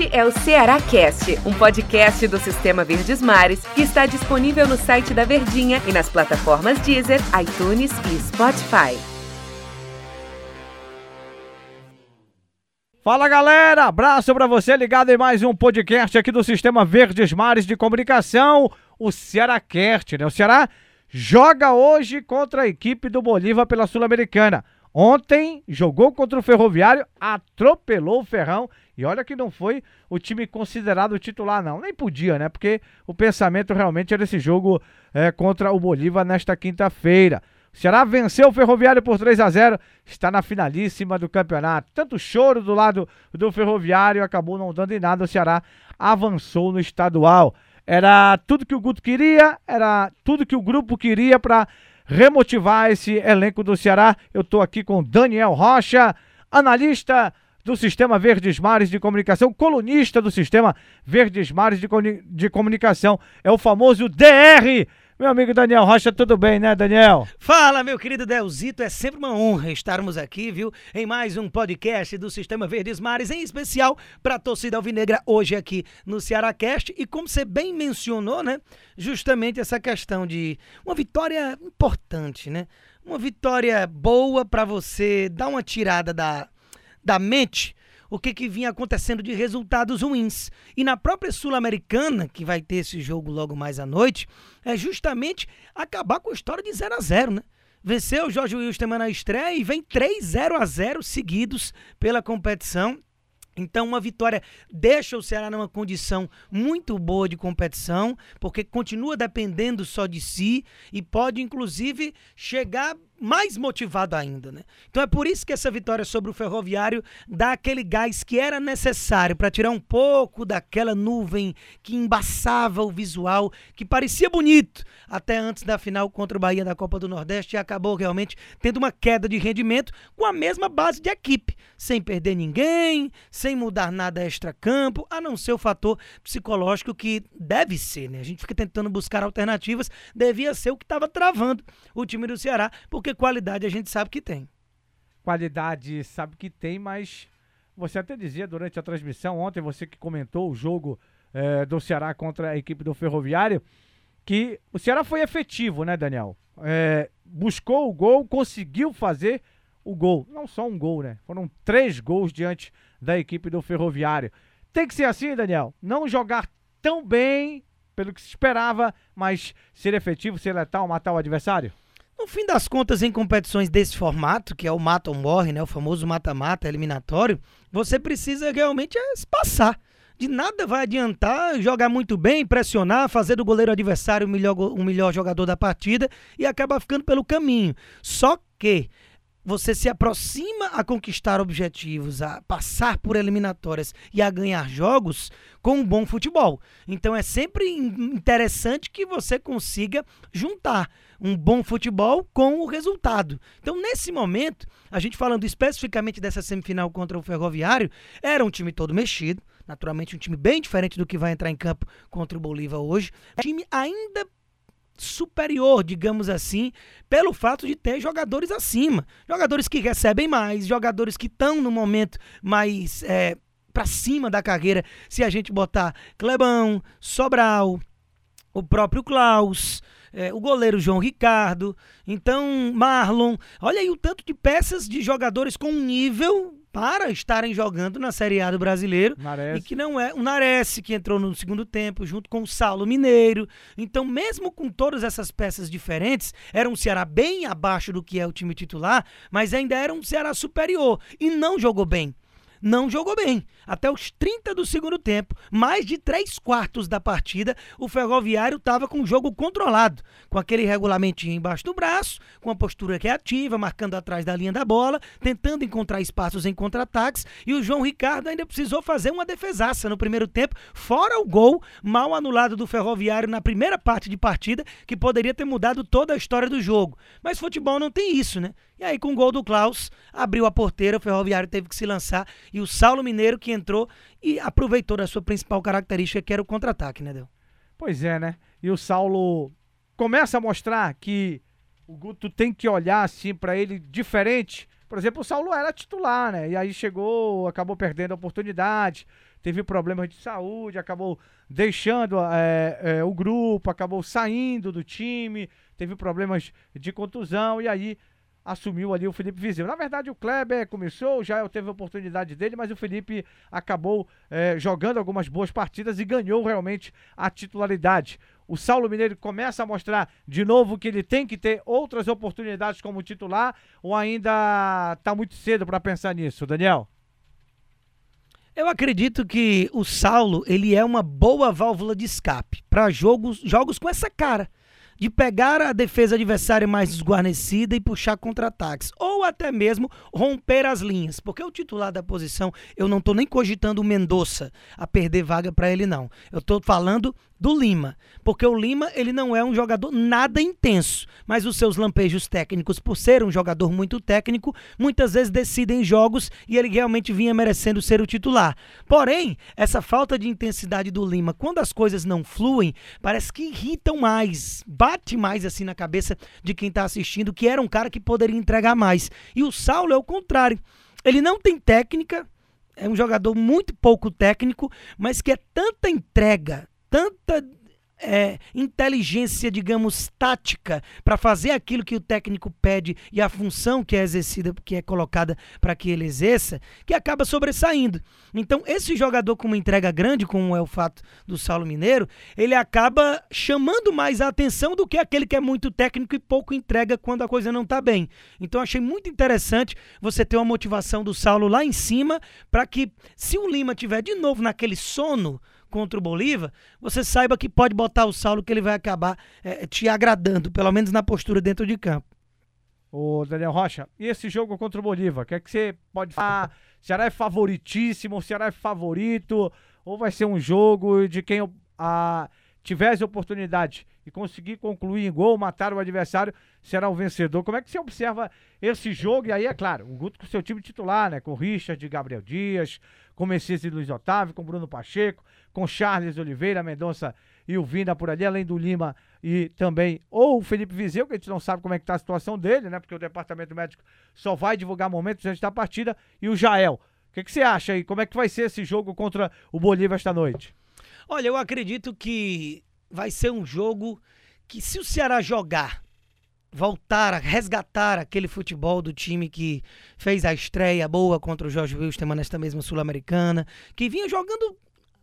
Este é o Ceará Cast, um podcast do Sistema Verdes Mares que está disponível no site da Verdinha e nas plataformas Deezer, iTunes e Spotify. Fala galera, abraço para você ligado em mais um podcast aqui do Sistema Verdes Mares de Comunicação, o Ceará Cast, né? O Ceará joga hoje contra a equipe do Bolívar pela Sul-Americana. Ontem jogou contra o Ferroviário, atropelou o Ferrão e olha que não foi o time considerado titular, não. Nem podia, né? Porque o pensamento realmente era esse jogo é, contra o Bolívar nesta quinta-feira. O Ceará venceu o Ferroviário por 3 a 0 está na finalíssima do campeonato. Tanto choro do lado do Ferroviário acabou não dando em nada. O Ceará avançou no estadual. Era tudo que o Guto queria, era tudo que o grupo queria para remotivar esse elenco do Ceará. Eu estou aqui com Daniel Rocha, analista do Sistema Verdes Mares de Comunicação, colunista do Sistema Verdes Mares de, de Comunicação. É o famoso DR. Meu amigo Daniel Rocha, tudo bem, né, Daniel? Fala, meu querido Delzito, é sempre uma honra estarmos aqui, viu, em mais um podcast do Sistema Verdes Mares, em especial para a torcida alvinegra hoje aqui no Cearacast. E como você bem mencionou, né, justamente essa questão de uma vitória importante, né? Uma vitória boa para você dar uma tirada da, da mente o que, que vinha acontecendo de resultados ruins. E na própria Sul-Americana, que vai ter esse jogo logo mais à noite, é justamente acabar com a história de 0 a 0 né? Venceu o Jorge Wilstermann na estreia e vem 3 0 a 0 seguidos pela competição. Então, uma vitória deixa o Ceará numa condição muito boa de competição, porque continua dependendo só de si e pode, inclusive, chegar mais motivado ainda, né? Então é por isso que essa vitória sobre o Ferroviário dá aquele gás que era necessário para tirar um pouco daquela nuvem que embaçava o visual, que parecia bonito até antes da final contra o Bahia da Copa do Nordeste e acabou realmente tendo uma queda de rendimento com a mesma base de equipe, sem perder ninguém, sem mudar nada extra-campo, a não ser o fator psicológico que deve ser, né? A gente fica tentando buscar alternativas, devia ser o que estava travando o time do Ceará, porque porque qualidade a gente sabe que tem. Qualidade sabe que tem, mas você até dizia durante a transmissão ontem, você que comentou o jogo é, do Ceará contra a equipe do Ferroviário, que o Ceará foi efetivo, né, Daniel? É, buscou o gol, conseguiu fazer o gol. Não só um gol, né? Foram três gols diante da equipe do Ferroviário. Tem que ser assim, Daniel. Não jogar tão bem pelo que se esperava, mas ser efetivo, ser letal, matar o adversário? No fim das contas, em competições desse formato, que é o mata ou morre, né, o famoso mata-mata eliminatório, você precisa realmente é, passar. De nada vai adiantar jogar muito bem, pressionar, fazer do goleiro adversário o melhor, o melhor jogador da partida e acabar ficando pelo caminho. Só que você se aproxima a conquistar objetivos, a passar por eliminatórias e a ganhar jogos com um bom futebol. Então é sempre interessante que você consiga juntar um bom futebol com o resultado. Então, nesse momento, a gente falando especificamente dessa semifinal contra o Ferroviário, era um time todo mexido, naturalmente um time bem diferente do que vai entrar em campo contra o Bolívar hoje. Um time ainda superior, digamos assim, pelo fato de ter jogadores acima. Jogadores que recebem mais, jogadores que estão no momento mais é, para cima da carreira. Se a gente botar Clebão, Sobral, o próprio Klaus, é, o goleiro João Ricardo, então Marlon. Olha aí o tanto de peças de jogadores com nível para estarem jogando na Série A do Brasileiro. Nares. E que não é o Nares, que entrou no segundo tempo, junto com o Saulo Mineiro. Então, mesmo com todas essas peças diferentes, era um Ceará bem abaixo do que é o time titular, mas ainda era um Ceará superior. E não jogou bem não jogou bem. Até os 30 do segundo tempo, mais de três quartos da partida, o Ferroviário estava com o jogo controlado, com aquele regulamentinho embaixo do braço, com a postura reativa, marcando atrás da linha da bola, tentando encontrar espaços em contra-ataques, e o João Ricardo ainda precisou fazer uma defesaça no primeiro tempo, fora o gol mal anulado do Ferroviário na primeira parte de partida, que poderia ter mudado toda a história do jogo. Mas futebol não tem isso, né? E aí, com o gol do Klaus, abriu a porteira, o Ferroviário teve que se lançar e o Saulo Mineiro que entrou e aproveitou da sua principal característica, que era o contra-ataque, né, Del? Pois é, né? E o Saulo começa a mostrar que o Guto tem que olhar assim para ele diferente Por exemplo, o Saulo era titular, né? E aí chegou, acabou perdendo a oportunidade, teve problemas de saúde, acabou deixando é, é, o grupo, acabou saindo do time, teve problemas de contusão e aí assumiu ali o Felipe Viseu. Na verdade, o Kleber começou, já teve a oportunidade dele, mas o Felipe acabou é, jogando algumas boas partidas e ganhou realmente a titularidade. O Saulo Mineiro começa a mostrar de novo que ele tem que ter outras oportunidades como titular ou ainda está muito cedo para pensar nisso, Daniel? Eu acredito que o Saulo ele é uma boa válvula de escape para jogos, jogos com essa cara de pegar a defesa adversária mais desguarnecida e puxar contra-ataques, ou até mesmo romper as linhas, porque o titular da posição, eu não estou nem cogitando o Mendonça a perder vaga para ele não. Eu estou falando do Lima, porque o Lima ele não é um jogador nada intenso, mas os seus lampejos técnicos, por ser um jogador muito técnico, muitas vezes decidem jogos e ele realmente vinha merecendo ser o titular. Porém, essa falta de intensidade do Lima, quando as coisas não fluem, parece que irritam mais, bate mais assim na cabeça de quem está assistindo, que era um cara que poderia entregar mais. E o Saulo é o contrário. Ele não tem técnica, é um jogador muito pouco técnico, mas que é tanta entrega, tanta é, inteligência, digamos, tática para fazer aquilo que o técnico pede e a função que é exercida, que é colocada para que ele exerça, que acaba sobressaindo. Então, esse jogador com uma entrega grande, como é o fato do Saulo Mineiro, ele acaba chamando mais a atenção do que aquele que é muito técnico e pouco entrega quando a coisa não está bem. Então, achei muito interessante você ter uma motivação do Saulo lá em cima para que, se o Lima tiver de novo naquele sono, contra o Bolívar, você saiba que pode botar o Saulo que ele vai acabar é, te agradando, pelo menos na postura dentro de campo. Ô, Daniel Rocha, e esse jogo contra o Bolívar? O que é que você pode falar? Será é favoritíssimo? Será é favorito? Ou vai ser um jogo de quem a, tivesse oportunidade e conseguir concluir em gol, matar o adversário, será o vencedor. Como é que você observa esse jogo? E aí, é claro, o Guto com seu time titular, né? Com Richard, Gabriel Dias, com Messias e Luiz Otávio, com Bruno Pacheco, com Charles Oliveira, Mendonça e o Vinda por ali, além do Lima e também ou o Felipe Vizeu, que a gente não sabe como é que tá a situação dele, né? Porque o departamento médico só vai divulgar momentos antes da partida, e o Jael. O que, que você acha aí? Como é que vai ser esse jogo contra o Bolívar esta noite? Olha, eu acredito que vai ser um jogo que se o Ceará jogar, voltar a resgatar aquele futebol do time que fez a estreia boa contra o Jorge Wilstermann nesta mesma Sul-Americana, que vinha jogando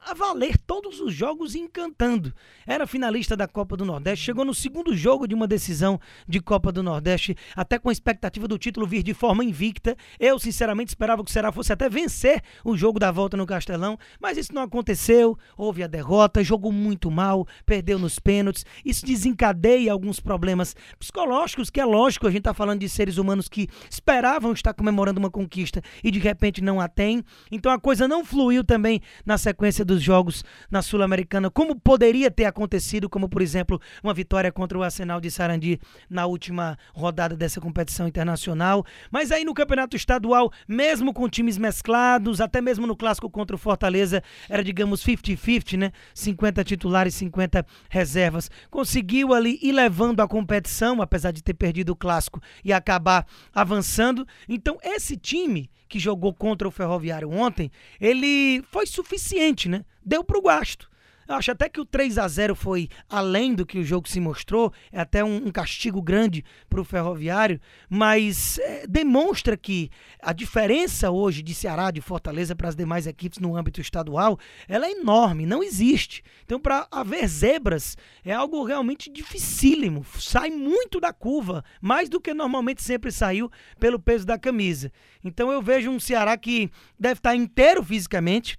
a valer todos os jogos encantando. Era finalista da Copa do Nordeste, chegou no segundo jogo de uma decisão de Copa do Nordeste, até com a expectativa do título vir de forma invicta. Eu, sinceramente, esperava que o Ceará fosse até vencer o jogo da volta no Castelão, mas isso não aconteceu. Houve a derrota, jogou muito mal, perdeu nos pênaltis. Isso desencadeia alguns problemas psicológicos, que é lógico, a gente está falando de seres humanos que esperavam estar comemorando uma conquista e de repente não a têm. Então a coisa não fluiu também na sequência dos jogos na Sul-Americana, como poderia ter acontecido, como por exemplo, uma vitória contra o Arsenal de Sarandi na última rodada dessa competição internacional. Mas aí no Campeonato Estadual, mesmo com times mesclados, até mesmo no clássico contra o Fortaleza, era digamos 50-50, né? 50 titulares, 50 reservas. Conseguiu ali ir levando a competição, apesar de ter perdido o clássico e acabar avançando. Então, esse time que jogou contra o Ferroviário ontem, ele foi suficiente, né? Deu pro gasto. Eu acho até que o 3 a 0 foi além do que o jogo se mostrou, é até um, um castigo grande para o Ferroviário, mas é, demonstra que a diferença hoje de Ceará, de Fortaleza para as demais equipes no âmbito estadual, ela é enorme, não existe. Então, para haver zebras, é algo realmente dificílimo, sai muito da curva, mais do que normalmente sempre saiu pelo peso da camisa. Então, eu vejo um Ceará que deve estar inteiro fisicamente,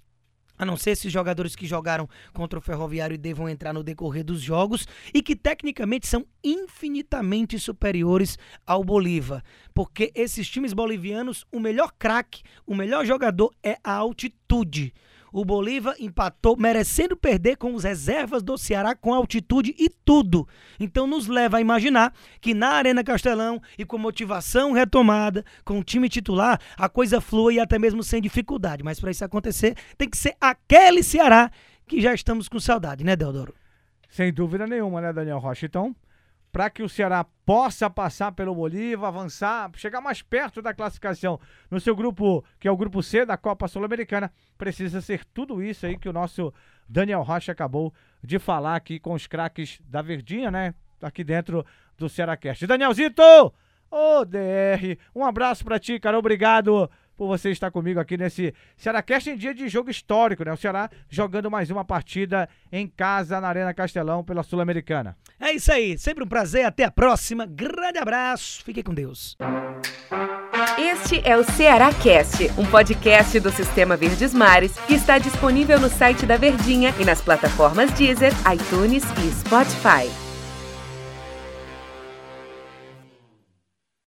a não ser esses jogadores que jogaram contra o Ferroviário e devam entrar no decorrer dos jogos, e que tecnicamente são infinitamente superiores ao Bolívar. Porque esses times bolivianos, o melhor craque, o melhor jogador é a altitude o Bolívar empatou, merecendo perder com os reservas do Ceará com altitude e tudo. Então nos leva a imaginar que na Arena Castelão e com motivação retomada, com o time titular, a coisa flui até mesmo sem dificuldade. Mas para isso acontecer, tem que ser aquele Ceará que já estamos com saudade, né, Deodoro? Sem dúvida nenhuma, né, Daniel Rocha? Então, para que o Ceará possa passar pelo Bolívar, avançar, chegar mais perto da classificação no seu grupo, que é o grupo C da Copa Sul-Americana, precisa ser tudo isso aí que o nosso Daniel Rocha acabou de falar aqui com os craques da Verdinha, né? Aqui dentro do Cearacast. Danielzito! Ô, DR, um abraço para ti, cara. Obrigado por você estar comigo aqui nesse Cearacast em dia de jogo histórico, né? O Ceará jogando mais uma partida em casa na Arena Castelão pela Sul-Americana. É isso aí, sempre um prazer, até a próxima. Grande abraço, fique com Deus. Este é o Ceará Cast, um podcast do Sistema Verdes Mares que está disponível no site da Verdinha e nas plataformas Deezer, iTunes e Spotify.